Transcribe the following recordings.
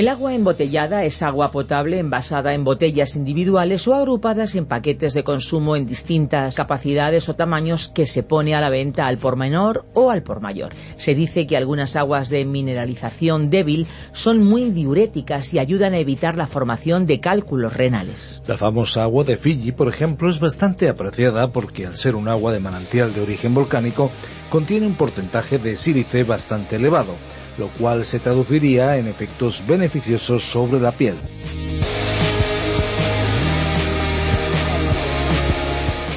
El agua embotellada es agua potable envasada en botellas individuales o agrupadas en paquetes de consumo en distintas capacidades o tamaños que se pone a la venta al por menor o al por mayor. Se dice que algunas aguas de mineralización débil son muy diuréticas y ayudan a evitar la formación de cálculos renales. La famosa agua de Fiji, por ejemplo, es bastante apreciada porque al ser un agua de manantial de origen volcánico, contiene un porcentaje de sílice bastante elevado lo cual se traduciría en efectos beneficiosos sobre la piel.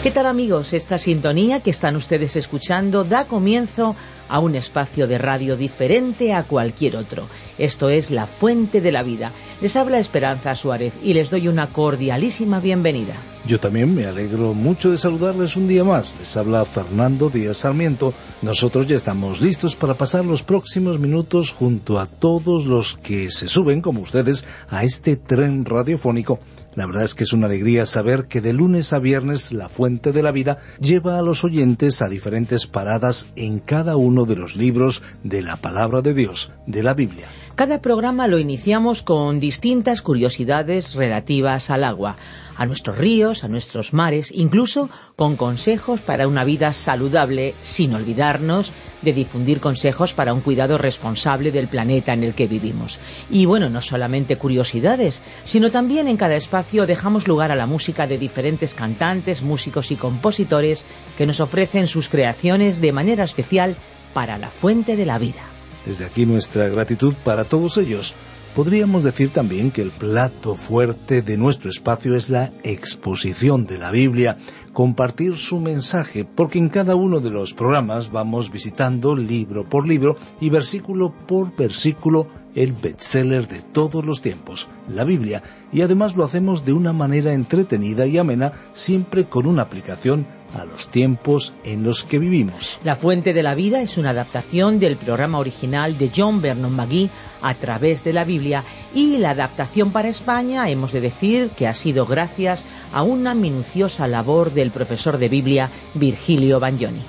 ¿Qué tal amigos? Esta sintonía que están ustedes escuchando da comienzo a un espacio de radio diferente a cualquier otro. Esto es La Fuente de la Vida. Les habla Esperanza Suárez y les doy una cordialísima bienvenida. Yo también me alegro mucho de saludarles un día más. Les habla Fernando Díaz Sarmiento. Nosotros ya estamos listos para pasar los próximos minutos junto a todos los que se suben, como ustedes, a este tren radiofónico la verdad es que es una alegría saber que de lunes a viernes la Fuente de la Vida lleva a los oyentes a diferentes paradas en cada uno de los libros de la Palabra de Dios, de la Biblia. Cada programa lo iniciamos con distintas curiosidades relativas al agua a nuestros ríos, a nuestros mares, incluso con consejos para una vida saludable, sin olvidarnos de difundir consejos para un cuidado responsable del planeta en el que vivimos. Y bueno, no solamente curiosidades, sino también en cada espacio dejamos lugar a la música de diferentes cantantes, músicos y compositores que nos ofrecen sus creaciones de manera especial para la fuente de la vida. Desde aquí nuestra gratitud para todos ellos. Podríamos decir también que el plato fuerte de nuestro espacio es la exposición de la Biblia, compartir su mensaje, porque en cada uno de los programas vamos visitando libro por libro y versículo por versículo el bestseller de todos los tiempos, la Biblia, y además lo hacemos de una manera entretenida y amena, siempre con una aplicación a los tiempos en los que vivimos. La Fuente de la Vida es una adaptación del programa original de John Vernon McGee a través de la Biblia y la adaptación para España hemos de decir que ha sido gracias a una minuciosa labor del profesor de Biblia Virgilio Bagnoni.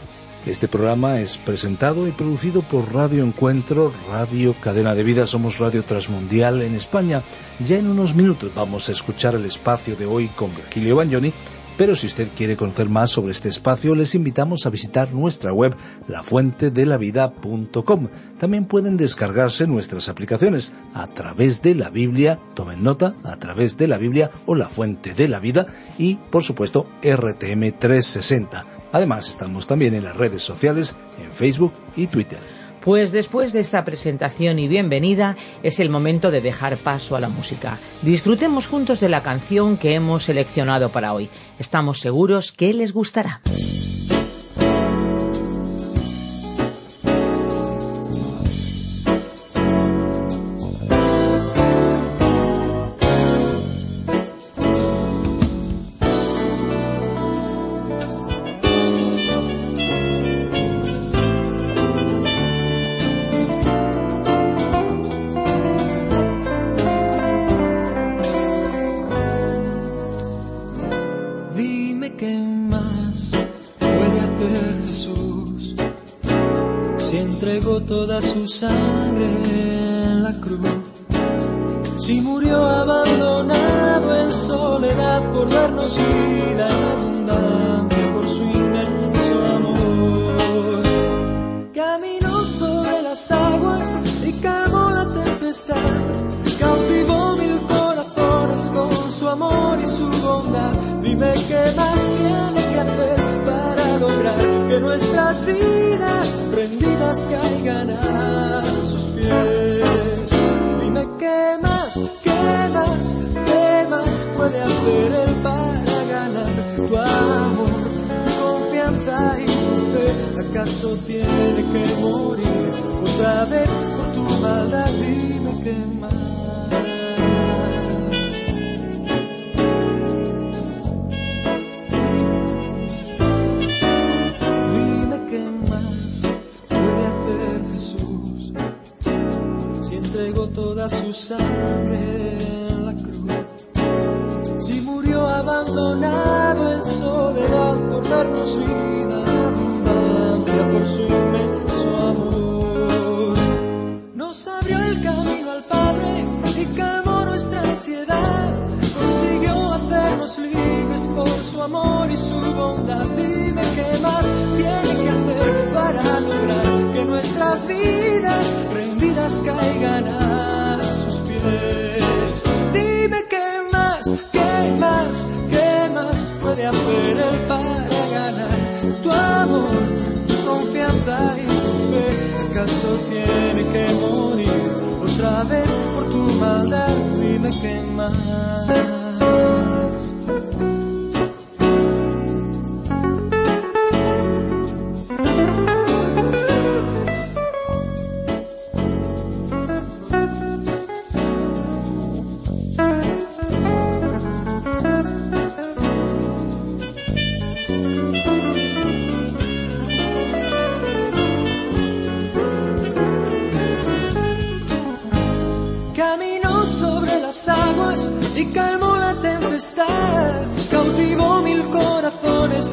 Este programa es presentado y producido por Radio Encuentro, Radio Cadena de Vida, somos Radio Transmundial en España. Ya en unos minutos vamos a escuchar el espacio de hoy con Virgilio Bagnoni pero si usted quiere conocer más sobre este espacio, les invitamos a visitar nuestra web lafuentedelavida.com. También pueden descargarse nuestras aplicaciones a través de la Biblia, tomen nota, a través de la Biblia o la Fuente de la Vida y, por supuesto, RTM 360. Además, estamos también en las redes sociales, en Facebook y Twitter. Pues después de esta presentación y bienvenida es el momento de dejar paso a la música. Disfrutemos juntos de la canción que hemos seleccionado para hoy. Estamos seguros que les gustará. ¿Acaso tiene que morir otra vez por tu maldad? Jesús si entregó toda su sangre en la cruz. Si murió abandonado en soledad por darnos vida abundancia por más.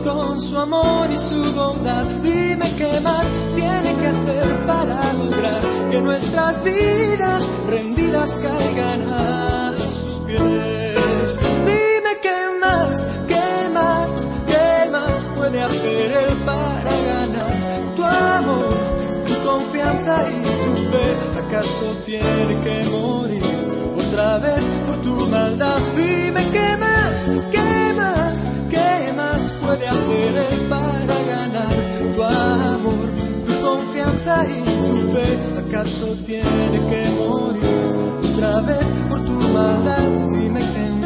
Con su amor y su bondad. Dime qué más tiene que hacer para lograr que nuestras vidas rendidas caigan a sus pies. Dime qué más, qué más, qué más puede hacer él para ganar tu amor, tu confianza y tu fe. ¿Acaso tiene que morir otra vez por tu maldad? Dime qué más, qué más, puede hacer él para ganar tu amor, tu confianza y tu fe. ¿Acaso tiene que morir otra vez por tu maldad? Dime qué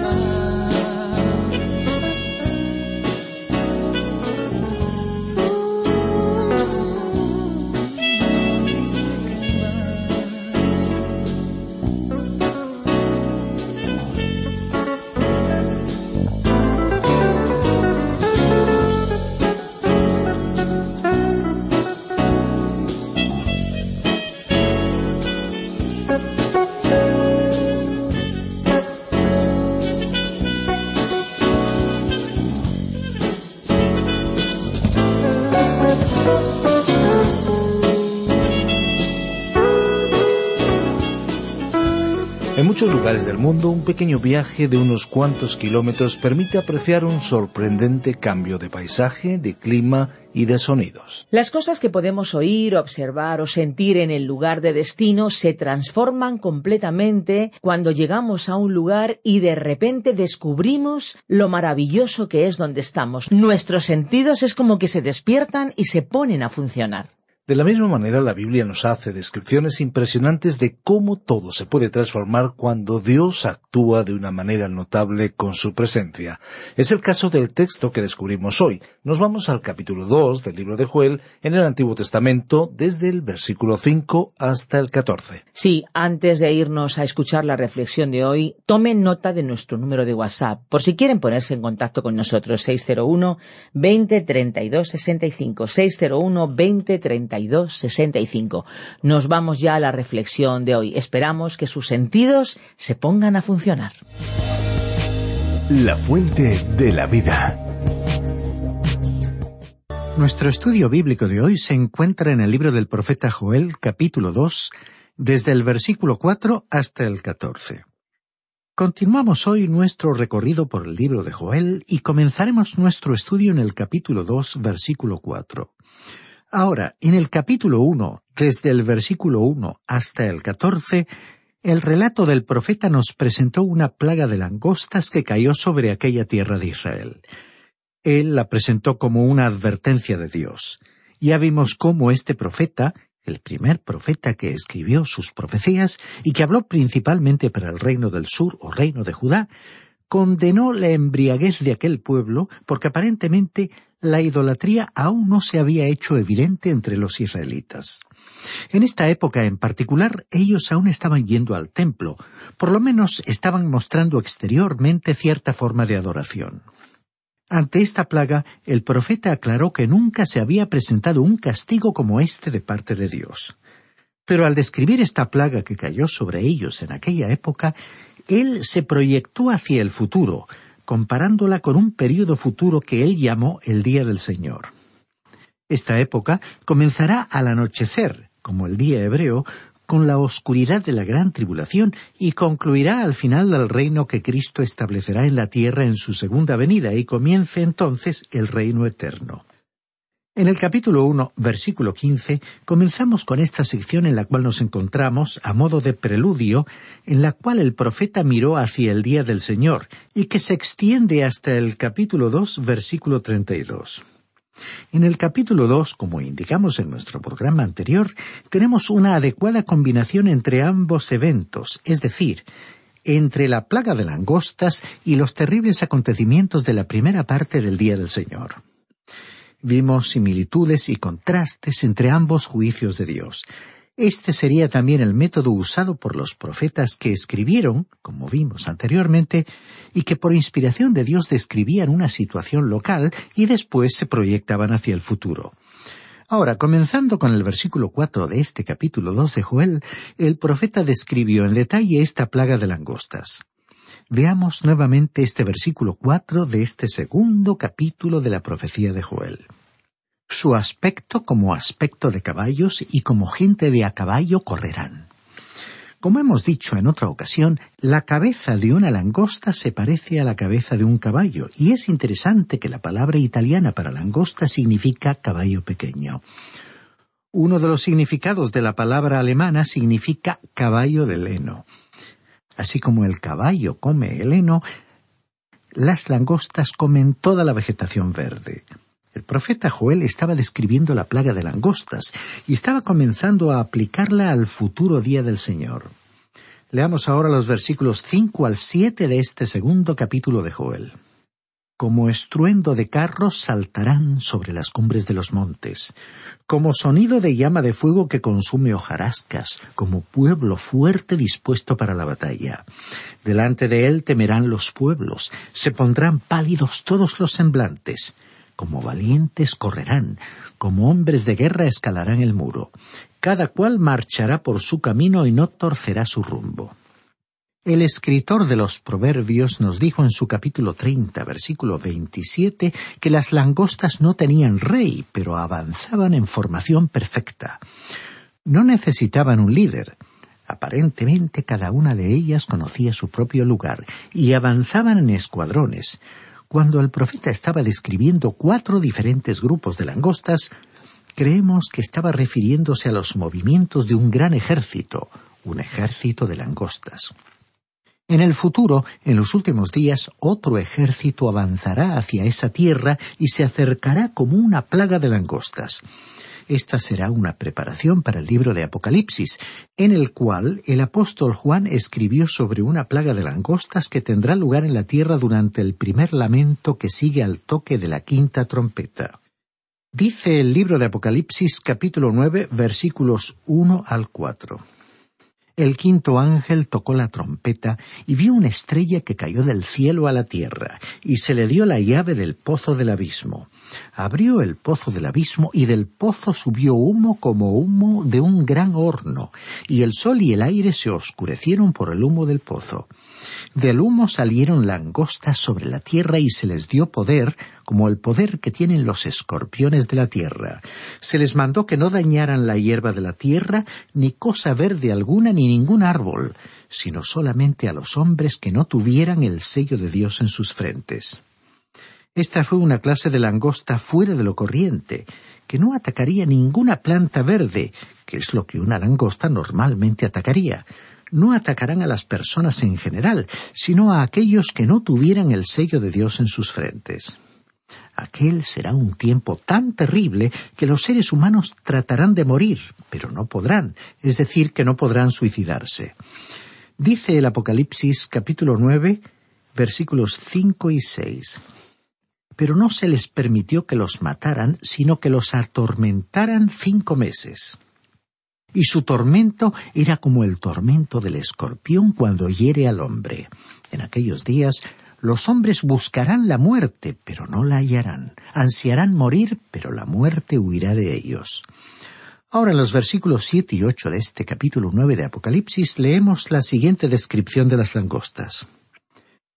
muchos lugares del mundo, un pequeño viaje de unos cuantos kilómetros permite apreciar un sorprendente cambio de paisaje, de clima y de sonidos. Las cosas que podemos oír, observar o sentir en el lugar de destino se transforman completamente cuando llegamos a un lugar y de repente descubrimos lo maravilloso que es donde estamos. Nuestros sentidos es como que se despiertan y se ponen a funcionar. De la misma manera, la Biblia nos hace descripciones impresionantes de cómo todo se puede transformar cuando Dios actúa de una manera notable con su presencia. Es el caso del texto que descubrimos hoy. Nos vamos al capítulo 2 del libro de Joel en el Antiguo Testamento, desde el versículo 5 hasta el 14. Sí, antes de irnos a escuchar la reflexión de hoy, tomen nota de nuestro número de WhatsApp, por si quieren ponerse en contacto con nosotros, 601 20 32 65, 601 20 32 65. Nos vamos ya a la reflexión de hoy. Esperamos que sus sentidos se pongan a funcionar. La fuente de la vida. Nuestro estudio bíblico de hoy se encuentra en el libro del profeta Joel, capítulo 2, desde el versículo 4 hasta el 14. Continuamos hoy nuestro recorrido por el libro de Joel y comenzaremos nuestro estudio en el capítulo 2, versículo 4. Ahora, en el capítulo 1, desde el versículo 1 hasta el 14, el relato del profeta nos presentó una plaga de langostas que cayó sobre aquella tierra de Israel. Él la presentó como una advertencia de Dios. Ya vimos cómo este profeta, el primer profeta que escribió sus profecías y que habló principalmente para el reino del sur o reino de Judá, condenó la embriaguez de aquel pueblo porque aparentemente la idolatría aún no se había hecho evidente entre los israelitas. En esta época en particular ellos aún estaban yendo al templo, por lo menos estaban mostrando exteriormente cierta forma de adoración. Ante esta plaga, el profeta aclaró que nunca se había presentado un castigo como este de parte de Dios. Pero al describir esta plaga que cayó sobre ellos en aquella época, él se proyectó hacia el futuro, comparándola con un período futuro que él llamó el Día del Señor. Esta época comenzará al anochecer, como el día hebreo, con la oscuridad de la gran tribulación y concluirá al final del reino que Cristo establecerá en la tierra en su segunda venida y comience entonces el reino eterno. En el capítulo 1, versículo 15, comenzamos con esta sección en la cual nos encontramos, a modo de preludio, en la cual el profeta miró hacia el día del Señor, y que se extiende hasta el capítulo 2, versículo 32. En el capítulo 2, como indicamos en nuestro programa anterior, tenemos una adecuada combinación entre ambos eventos, es decir, entre la plaga de langostas y los terribles acontecimientos de la primera parte del Día del Señor. Vimos similitudes y contrastes entre ambos juicios de Dios. Este sería también el método usado por los profetas que escribieron, como vimos anteriormente, y que por inspiración de Dios describían una situación local y después se proyectaban hacia el futuro. Ahora, comenzando con el versículo cuatro de este capítulo dos de Joel, el profeta describió en detalle esta plaga de langostas. Veamos nuevamente este versículo cuatro de este segundo capítulo de la profecía de Joel su aspecto como aspecto de caballos y como gente de a caballo correrán. Como hemos dicho en otra ocasión, la cabeza de una langosta se parece a la cabeza de un caballo, y es interesante que la palabra italiana para langosta significa caballo pequeño. Uno de los significados de la palabra alemana significa caballo de leno. Así como el caballo come el heno, las langostas comen toda la vegetación verde. El profeta Joel estaba describiendo la plaga de langostas y estaba comenzando a aplicarla al futuro día del Señor. Leamos ahora los versículos cinco al siete de este segundo capítulo de Joel. Como estruendo de carros saltarán sobre las cumbres de los montes, como sonido de llama de fuego que consume hojarascas, como pueblo fuerte dispuesto para la batalla. Delante de él temerán los pueblos, se pondrán pálidos todos los semblantes como valientes correrán, como hombres de guerra escalarán el muro. Cada cual marchará por su camino y no torcerá su rumbo. El escritor de los Proverbios nos dijo en su capítulo treinta, versículo veintisiete, que las langostas no tenían rey, pero avanzaban en formación perfecta. No necesitaban un líder. Aparentemente cada una de ellas conocía su propio lugar y avanzaban en escuadrones. Cuando el profeta estaba describiendo cuatro diferentes grupos de langostas, creemos que estaba refiriéndose a los movimientos de un gran ejército, un ejército de langostas. En el futuro, en los últimos días, otro ejército avanzará hacia esa tierra y se acercará como una plaga de langostas. Esta será una preparación para el libro de Apocalipsis, en el cual el apóstol Juan escribió sobre una plaga de langostas que tendrá lugar en la tierra durante el primer lamento que sigue al toque de la quinta trompeta. Dice el libro de Apocalipsis capítulo nueve versículos uno al cuatro. El quinto ángel tocó la trompeta y vio una estrella que cayó del cielo a la tierra, y se le dio la llave del pozo del abismo. Abrió el pozo del abismo y del pozo subió humo como humo de un gran horno, y el sol y el aire se oscurecieron por el humo del pozo. Del humo salieron langostas sobre la tierra y se les dio poder, como el poder que tienen los escorpiones de la tierra. Se les mandó que no dañaran la hierba de la tierra, ni cosa verde alguna, ni ningún árbol, sino solamente a los hombres que no tuvieran el sello de Dios en sus frentes. Esta fue una clase de langosta fuera de lo corriente, que no atacaría ninguna planta verde, que es lo que una langosta normalmente atacaría, no atacarán a las personas en general, sino a aquellos que no tuvieran el sello de Dios en sus frentes. Aquel será un tiempo tan terrible que los seres humanos tratarán de morir, pero no podrán, es decir, que no podrán suicidarse. Dice el Apocalipsis capítulo nueve, versículos cinco y seis. Pero no se les permitió que los mataran, sino que los atormentaran cinco meses. Y su tormento era como el tormento del escorpión cuando hiere al hombre. En aquellos días los hombres buscarán la muerte, pero no la hallarán. Ansiarán morir, pero la muerte huirá de ellos. Ahora en los versículos siete y ocho de este capítulo nueve de Apocalipsis leemos la siguiente descripción de las langostas.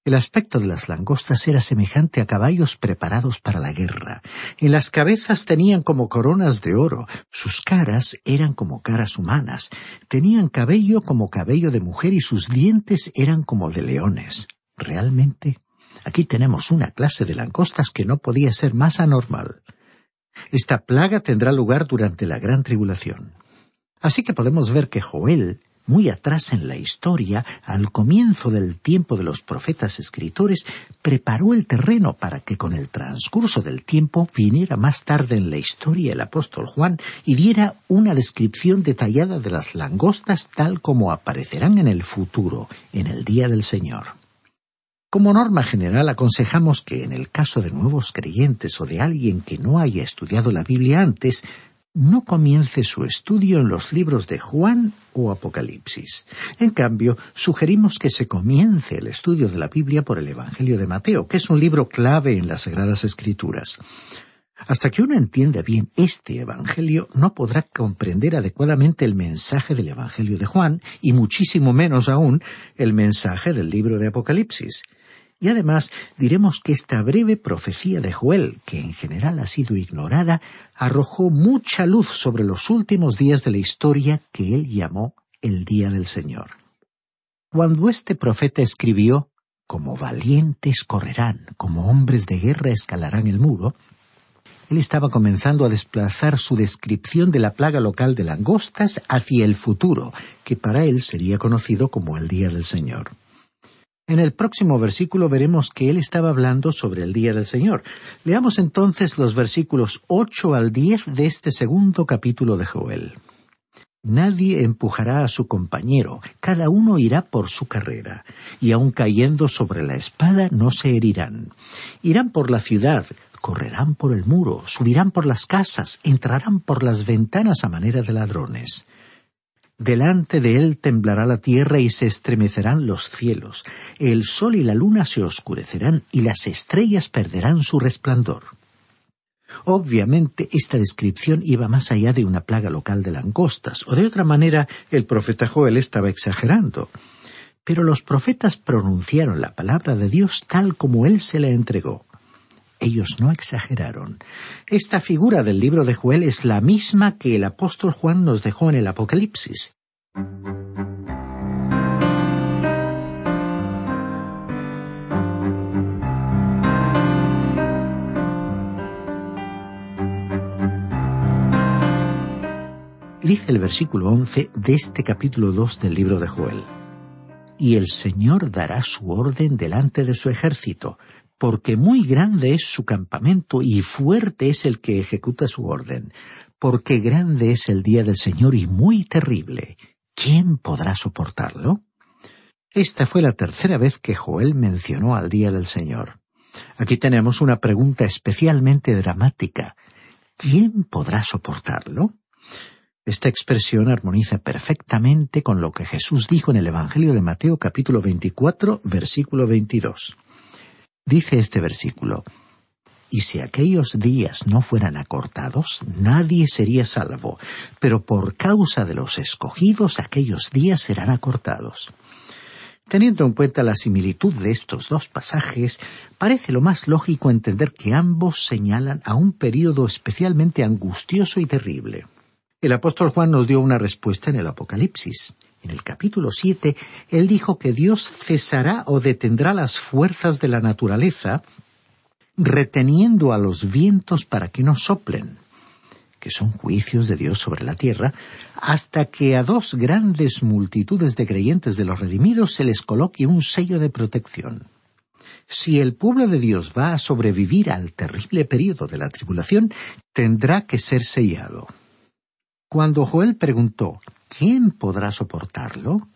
El aspecto de las langostas era semejante a caballos preparados para la guerra. En las cabezas tenían como coronas de oro, sus caras eran como caras humanas, tenían cabello como cabello de mujer y sus dientes eran como de leones. Realmente, aquí tenemos una clase de langostas que no podía ser más anormal. Esta plaga tendrá lugar durante la gran tribulación. Así que podemos ver que Joel, muy atrás en la historia, al comienzo del tiempo de los profetas escritores, preparó el terreno para que con el transcurso del tiempo viniera más tarde en la historia el apóstol Juan y diera una descripción detallada de las langostas tal como aparecerán en el futuro, en el día del Señor. Como norma general aconsejamos que en el caso de nuevos creyentes o de alguien que no haya estudiado la Biblia antes, no comience su estudio en los libros de Juan o Apocalipsis. En cambio, sugerimos que se comience el estudio de la Biblia por el Evangelio de Mateo, que es un libro clave en las Sagradas Escrituras. Hasta que uno entienda bien este Evangelio, no podrá comprender adecuadamente el mensaje del Evangelio de Juan y muchísimo menos aún el mensaje del libro de Apocalipsis. Y además diremos que esta breve profecía de Joel, que en general ha sido ignorada, arrojó mucha luz sobre los últimos días de la historia que él llamó el día del Señor. Cuando este profeta escribió como valientes correrán, como hombres de guerra escalarán el muro, él estaba comenzando a desplazar su descripción de la plaga local de langostas hacia el futuro, que para él sería conocido como el Día del Señor. En el próximo versículo veremos que él estaba hablando sobre el día del Señor. Leamos entonces los versículos ocho al diez de este segundo capítulo de Joel. Nadie empujará a su compañero, cada uno irá por su carrera, y aun cayendo sobre la espada no se herirán. Irán por la ciudad, correrán por el muro, subirán por las casas, entrarán por las ventanas a manera de ladrones. Delante de él temblará la tierra y se estremecerán los cielos. El sol y la luna se oscurecerán y las estrellas perderán su resplandor. Obviamente esta descripción iba más allá de una plaga local de langostas, o de otra manera el profeta Joel estaba exagerando. Pero los profetas pronunciaron la palabra de Dios tal como él se la entregó. Ellos no exageraron. Esta figura del libro de Joel es la misma que el apóstol Juan nos dejó en el Apocalipsis. Dice el versículo once de este capítulo dos del libro de Joel. Y el Señor dará su orden delante de su ejército, porque muy grande es su campamento y fuerte es el que ejecuta su orden, porque grande es el día del Señor y muy terrible. ¿Quién podrá soportarlo? Esta fue la tercera vez que Joel mencionó al día del Señor. Aquí tenemos una pregunta especialmente dramática. ¿Quién podrá soportarlo? Esta expresión armoniza perfectamente con lo que Jesús dijo en el Evangelio de Mateo capítulo 24, versículo 22. Dice este versículo, y si aquellos días no fueran acortados, nadie sería salvo, pero por causa de los escogidos aquellos días serán acortados. Teniendo en cuenta la similitud de estos dos pasajes, parece lo más lógico entender que ambos señalan a un período especialmente angustioso y terrible. El apóstol Juan nos dio una respuesta en el Apocalipsis. En el capítulo siete, él dijo que Dios cesará o detendrá las fuerzas de la naturaleza, reteniendo a los vientos para que no soplen, que son juicios de Dios sobre la tierra, hasta que a dos grandes multitudes de creyentes de los redimidos se les coloque un sello de protección. Si el pueblo de Dios va a sobrevivir al terrible periodo de la tribulación, tendrá que ser sellado. Cuando Joel preguntó ¿quién podrá soportarlo?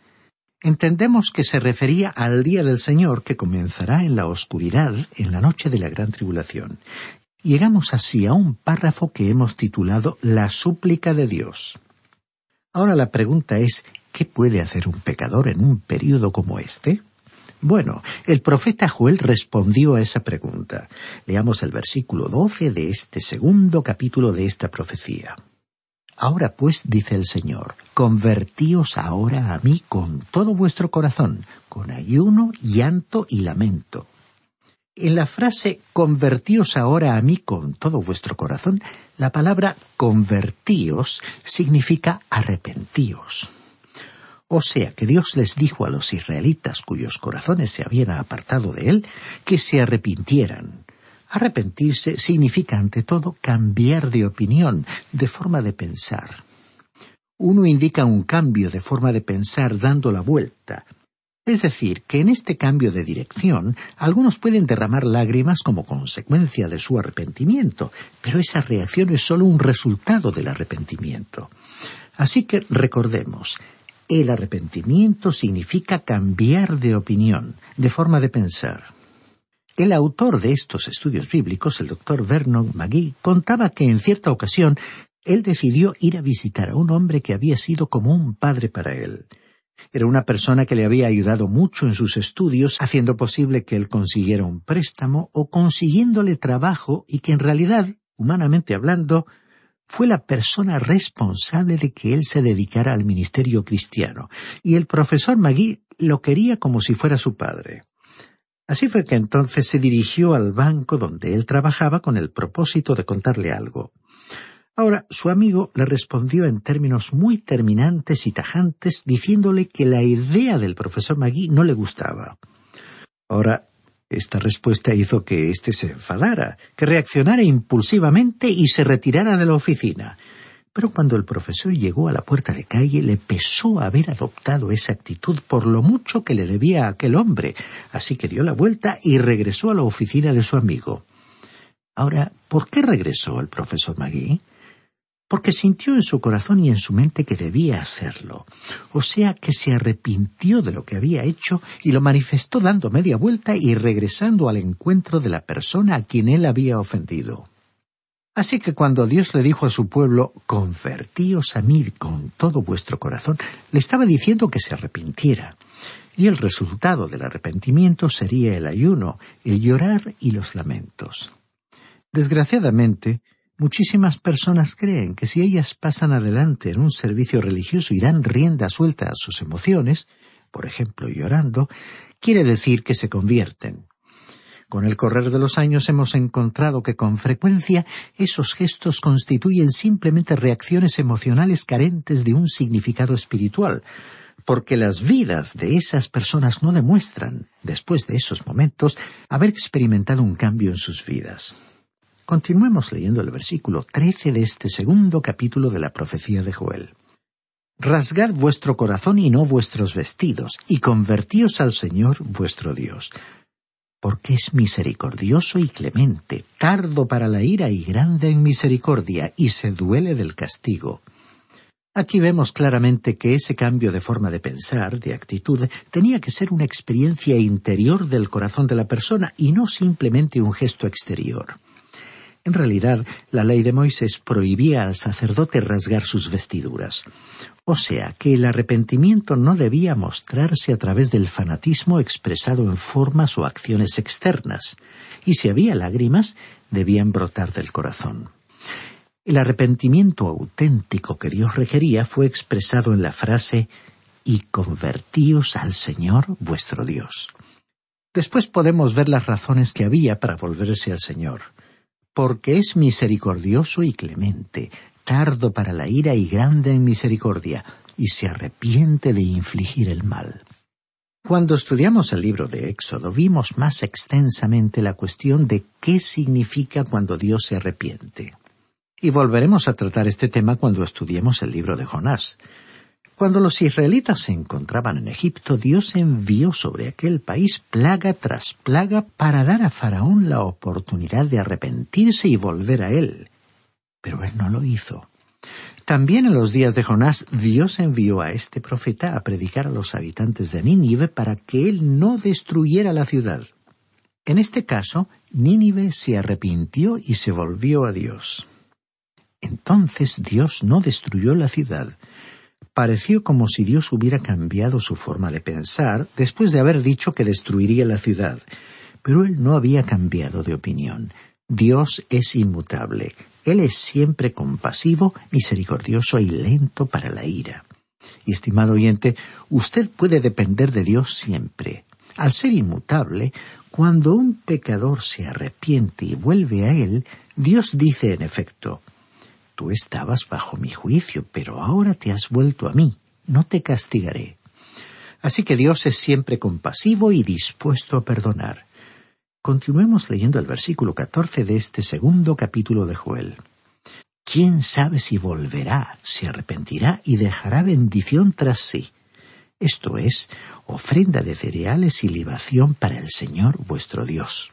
entendemos que se refería al día del Señor que comenzará en la oscuridad, en la noche de la gran tribulación. Llegamos así a un párrafo que hemos titulado La súplica de Dios. Ahora la pregunta es, ¿qué puede hacer un pecador en un período como este? Bueno, el profeta Joel respondió a esa pregunta. Leamos el versículo doce de este segundo capítulo de esta profecía. Ahora pues, dice el Señor, convertíos ahora a mí con todo vuestro corazón, con ayuno, llanto y lamento. En la frase convertíos ahora a mí con todo vuestro corazón, la palabra convertíos significa arrepentíos. O sea que Dios les dijo a los israelitas cuyos corazones se habían apartado de Él que se arrepintieran, Arrepentirse significa, ante todo, cambiar de opinión, de forma de pensar. Uno indica un cambio de forma de pensar dando la vuelta. Es decir, que en este cambio de dirección algunos pueden derramar lágrimas como consecuencia de su arrepentimiento, pero esa reacción es sólo un resultado del arrepentimiento. Así que recordemos, el arrepentimiento significa cambiar de opinión, de forma de pensar. El autor de estos estudios bíblicos, el doctor Vernon McGee, contaba que en cierta ocasión él decidió ir a visitar a un hombre que había sido como un padre para él. Era una persona que le había ayudado mucho en sus estudios, haciendo posible que él consiguiera un préstamo o consiguiéndole trabajo y que en realidad, humanamente hablando, fue la persona responsable de que él se dedicara al ministerio cristiano, y el profesor Magui lo quería como si fuera su padre. Así fue que entonces se dirigió al banco donde él trabajaba con el propósito de contarle algo. Ahora su amigo le respondió en términos muy terminantes y tajantes, diciéndole que la idea del profesor Magui no le gustaba. Ahora, esta respuesta hizo que éste se enfadara, que reaccionara impulsivamente y se retirara de la oficina. Pero cuando el profesor llegó a la puerta de calle le pesó haber adoptado esa actitud por lo mucho que le debía a aquel hombre, así que dio la vuelta y regresó a la oficina de su amigo. Ahora, ¿por qué regresó el profesor Magui? Porque sintió en su corazón y en su mente que debía hacerlo, o sea que se arrepintió de lo que había hecho y lo manifestó dando media vuelta y regresando al encuentro de la persona a quien él había ofendido. Así que cuando Dios le dijo a su pueblo, convertíos a mí con todo vuestro corazón, le estaba diciendo que se arrepintiera. Y el resultado del arrepentimiento sería el ayuno, el llorar y los lamentos. Desgraciadamente, muchísimas personas creen que si ellas pasan adelante en un servicio religioso y dan rienda suelta a sus emociones, por ejemplo llorando, quiere decir que se convierten. Con el correr de los años hemos encontrado que con frecuencia esos gestos constituyen simplemente reacciones emocionales carentes de un significado espiritual, porque las vidas de esas personas no demuestran, después de esos momentos, haber experimentado un cambio en sus vidas. Continuemos leyendo el versículo trece de este segundo capítulo de la profecía de Joel. Rasgad vuestro corazón y no vuestros vestidos, y convertíos al Señor vuestro Dios porque es misericordioso y clemente, tardo para la ira y grande en misericordia, y se duele del castigo. Aquí vemos claramente que ese cambio de forma de pensar, de actitud, tenía que ser una experiencia interior del corazón de la persona y no simplemente un gesto exterior. En realidad, la ley de Moisés prohibía al sacerdote rasgar sus vestiduras. O sea que el arrepentimiento no debía mostrarse a través del fanatismo expresado en formas o acciones externas, y si había lágrimas, debían brotar del corazón. El arrepentimiento auténtico que Dios requería fue expresado en la frase y convertíos al Señor vuestro Dios. Después podemos ver las razones que había para volverse al Señor porque es misericordioso y clemente, tardo para la ira y grande en misericordia, y se arrepiente de infligir el mal. Cuando estudiamos el libro de Éxodo vimos más extensamente la cuestión de qué significa cuando Dios se arrepiente. Y volveremos a tratar este tema cuando estudiemos el libro de Jonás. Cuando los israelitas se encontraban en Egipto, Dios envió sobre aquel país plaga tras plaga para dar a Faraón la oportunidad de arrepentirse y volver a él. Pero él no lo hizo. También en los días de Jonás, Dios envió a este profeta a predicar a los habitantes de Nínive para que él no destruyera la ciudad. En este caso, Nínive se arrepintió y se volvió a Dios. Entonces Dios no destruyó la ciudad. Pareció como si Dios hubiera cambiado su forma de pensar después de haber dicho que destruiría la ciudad. Pero él no había cambiado de opinión. Dios es inmutable. Él es siempre compasivo, misericordioso y lento para la ira. Y estimado oyente, usted puede depender de Dios siempre. Al ser inmutable, cuando un pecador se arrepiente y vuelve a Él, Dios dice en efecto, Tú estabas bajo mi juicio, pero ahora te has vuelto a mí, no te castigaré. Así que Dios es siempre compasivo y dispuesto a perdonar. Continuemos leyendo el versículo catorce de este segundo capítulo de Joel. ¿Quién sabe si volverá, se arrepentirá y dejará bendición tras sí? Esto es, ofrenda de cereales y libación para el Señor vuestro Dios.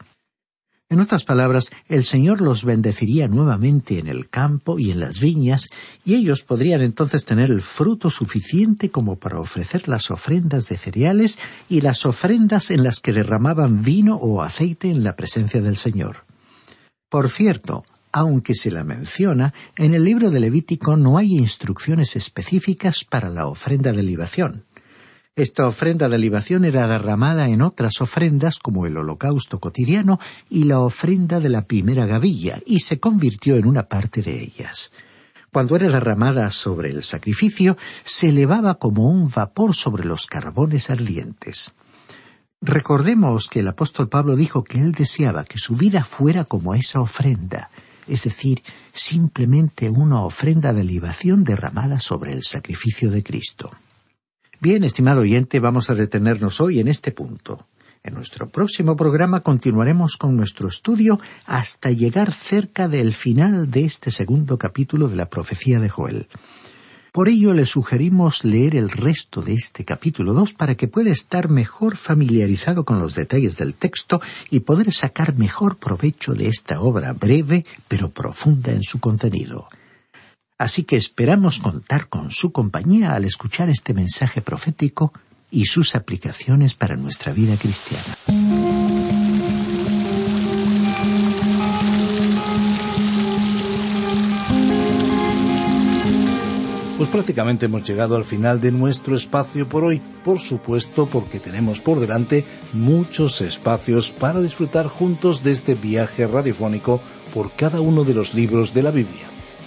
En otras palabras, el Señor los bendeciría nuevamente en el campo y en las viñas, y ellos podrían entonces tener el fruto suficiente como para ofrecer las ofrendas de cereales y las ofrendas en las que derramaban vino o aceite en la presencia del Señor. Por cierto, aunque se la menciona, en el libro de Levítico no hay instrucciones específicas para la ofrenda de libación. Esta ofrenda de libación era derramada en otras ofrendas como el holocausto cotidiano y la ofrenda de la primera gavilla, y se convirtió en una parte de ellas. Cuando era derramada sobre el sacrificio, se elevaba como un vapor sobre los carbones ardientes. Recordemos que el apóstol Pablo dijo que él deseaba que su vida fuera como esa ofrenda, es decir, simplemente una ofrenda de libación derramada sobre el sacrificio de Cristo. Bien, estimado oyente, vamos a detenernos hoy en este punto. En nuestro próximo programa continuaremos con nuestro estudio hasta llegar cerca del final de este segundo capítulo de la profecía de Joel. Por ello le sugerimos leer el resto de este capítulo 2 para que pueda estar mejor familiarizado con los detalles del texto y poder sacar mejor provecho de esta obra breve pero profunda en su contenido. Así que esperamos contar con su compañía al escuchar este mensaje profético y sus aplicaciones para nuestra vida cristiana. Pues prácticamente hemos llegado al final de nuestro espacio por hoy, por supuesto porque tenemos por delante muchos espacios para disfrutar juntos de este viaje radiofónico por cada uno de los libros de la Biblia.